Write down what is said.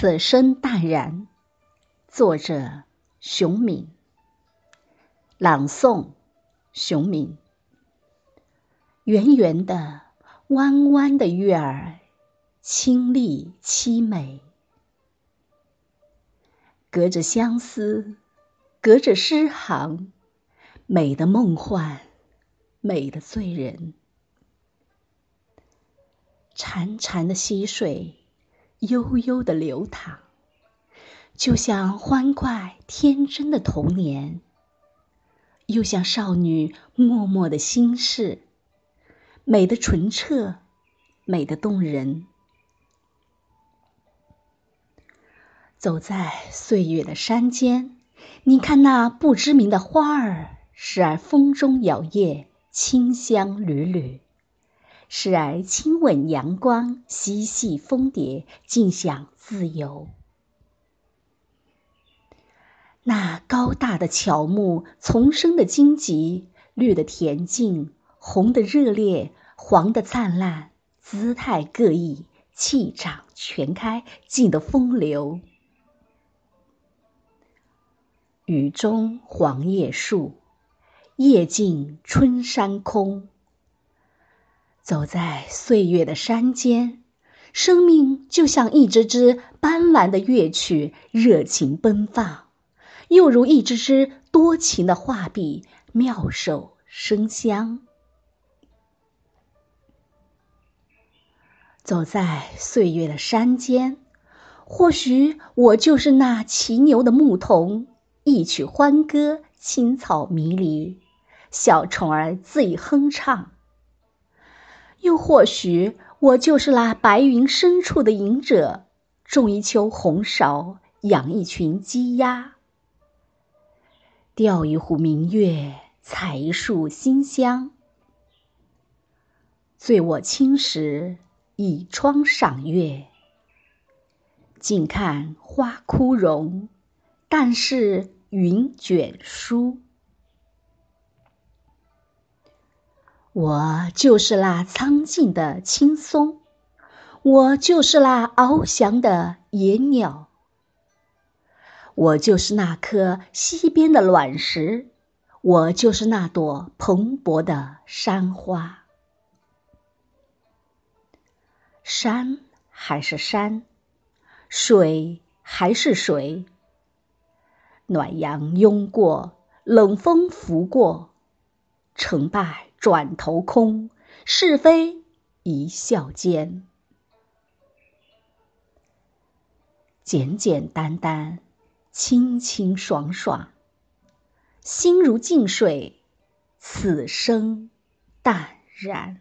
此生淡然。作者：熊敏。朗诵：熊敏。圆圆的、弯弯的月儿，清丽凄美。隔着相思，隔着诗行，美的梦幻，美的醉人。潺潺的溪水，悠悠的流淌，就像欢快天真的童年，又像少女默默的心事，美的纯澈，美的动人。走在岁月的山间，你看那不知名的花儿，时而风中摇曳，清香缕缕。时而亲吻阳光，嬉戏蜂蝶，尽享自由。那高大的乔木，丛生的荆棘，绿的恬静，红的热烈，黄的灿烂，姿态各异，气场全开，尽得风流。雨中黄叶树，夜静春山空。走在岁月的山间，生命就像一支支斑斓的乐曲，热情奔放；又如一支支多情的画笔，妙手生香。走在岁月的山间，或许我就是那骑牛的牧童，一曲欢歌，青草迷离，小虫儿自哼唱。又或许，我就是那白云深处的隐者，种一丘红芍，养一群鸡鸭，钓一壶明月，采一束馨香。醉卧青石，倚窗赏月，静看花枯荣，但是云卷舒。我就是那苍劲的青松，我就是那翱翔的野鸟，我就是那颗溪边的卵石，我就是那朵蓬勃的山花。山还是山，水还是水，暖阳拥过，冷风拂过，成败。转头空，是非一笑间。简简单单，清清爽爽，心如静水，此生淡然。